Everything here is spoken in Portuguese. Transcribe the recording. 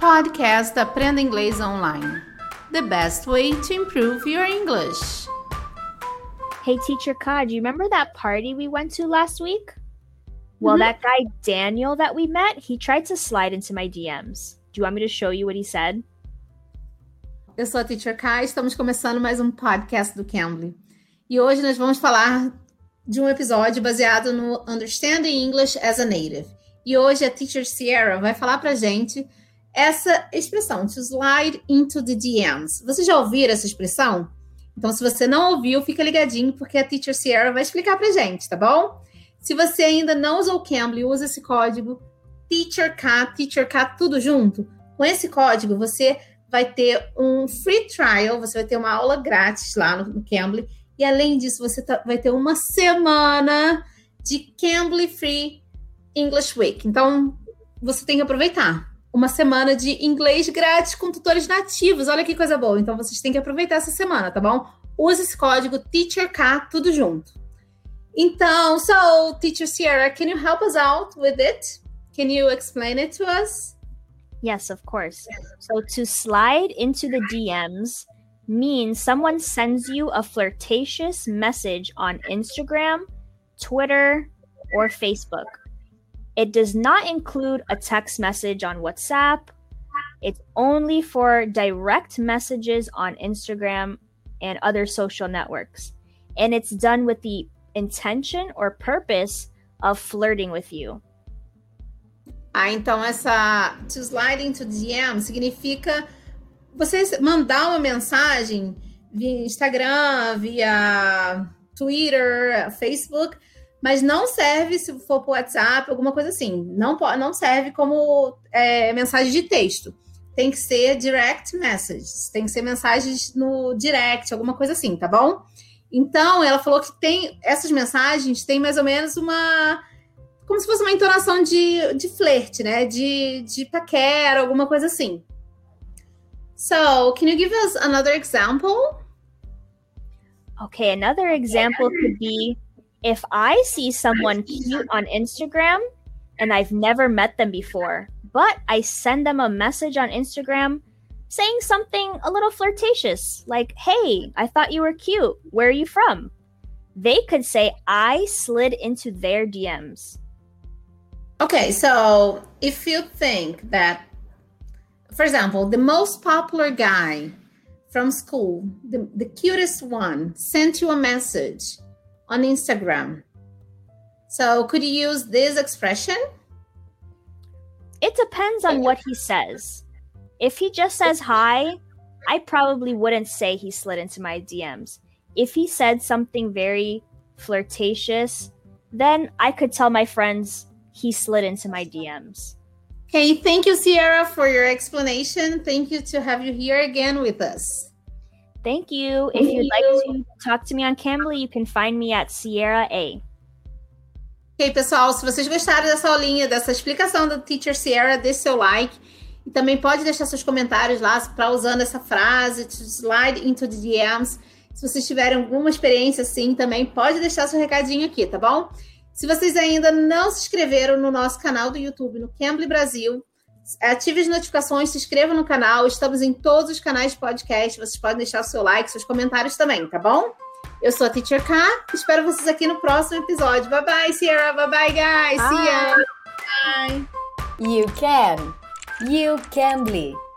Podcast Aprenda Inglês Online. The best way to improve your English. Hey, Teacher Ka, do you remember that party we went to last week? Well, Mhm. that guy Daniel that we met, he tried to slide into my DMs. Do you want me to show you what he said? Eu sou a Teacher Kai, estamos começando mais um podcast do Cambly. E hoje nós vamos falar de um episódio baseado no Understanding English as a Native. E hoje a Teacher Sierra vai falar pra gente essa expressão, to slide into the DMs. Vocês já ouviram essa expressão? Então, se você não ouviu, fica ligadinho, porque a Teacher Sierra vai explicar pra gente, tá bom? Se você ainda não usou o Cambly, usa esse código TEACHERCAT, TEACHERCAT, tudo junto. Com esse código, você vai ter um free trial, você vai ter uma aula grátis lá no, no Cambly. E além disso, você tá- vai ter uma semana de Cambly Free English Week. Então, você tem que aproveitar. Uma semana de inglês grátis com tutores nativos. Olha que coisa boa. Então, vocês têm que aproveitar essa semana, tá bom? Use esse código TEACHERK, tudo junto. Então, so, Teacher Sierra, can you help us out with it? Can you explain it to us? Yes, of course. So to slide into the DMs means someone sends you a flirtatious message on Instagram, Twitter, or Facebook. It does not include a text message on WhatsApp. It's only for direct messages on Instagram and other social networks. And it's done with the intention or purpose of flirting with you. Ah, então essa to slide into DM significa você mandar uma mensagem via Instagram, via Twitter, Facebook, mas não serve se for por WhatsApp, alguma coisa assim. Não, não serve como é, mensagem de texto. Tem que ser direct messages, tem que ser mensagens no direct, alguma coisa assim, tá bom? Então, ela falou que tem essas mensagens têm mais ou menos uma como se fosse uma entonação de, de flerte, né? De, de paquera, alguma coisa assim. So, can you give us another example? Okay, another example could be if I see someone cute on Instagram and I've never met them before, but I send them a message on Instagram saying something a little flirtatious, like, hey, I thought you were cute. Where are you from? They could say, I slid into their DMs. Okay, so if you think that, for example, the most popular guy from school, the, the cutest one, sent you a message on Instagram. So, could you use this expression? It depends on what he says. If he just says hi, I probably wouldn't say he slid into my DMs. If he said something very flirtatious, then I could tell my friends he slid into my DMs. Okay, thank you, Sierra, for your explanation. Thank you to have you here again with us. Thank you. If you'd like to talk to me on Cambly, you can find me at Sierra A. Ok, pessoal, se vocês gostaram dessa aulinha, dessa explicação da Teacher Sierra, deixe seu like. E também pode deixar seus comentários lá para usando essa frase, to slide into the DMs. Se vocês tiverem alguma experiência assim, também pode deixar seu recadinho aqui, tá bom? Se vocês ainda não se inscreveram no nosso canal do YouTube, no Cambly Brasil, ative as notificações, se inscreva no canal. Estamos em todos os canais de podcast. Vocês podem deixar o seu like, seus comentários também, tá bom? Eu sou a Teacher K. Espero vocês aqui no próximo episódio. Bye bye, Sierra. Bye bye, guys. See ya. Bye. You can. You can be.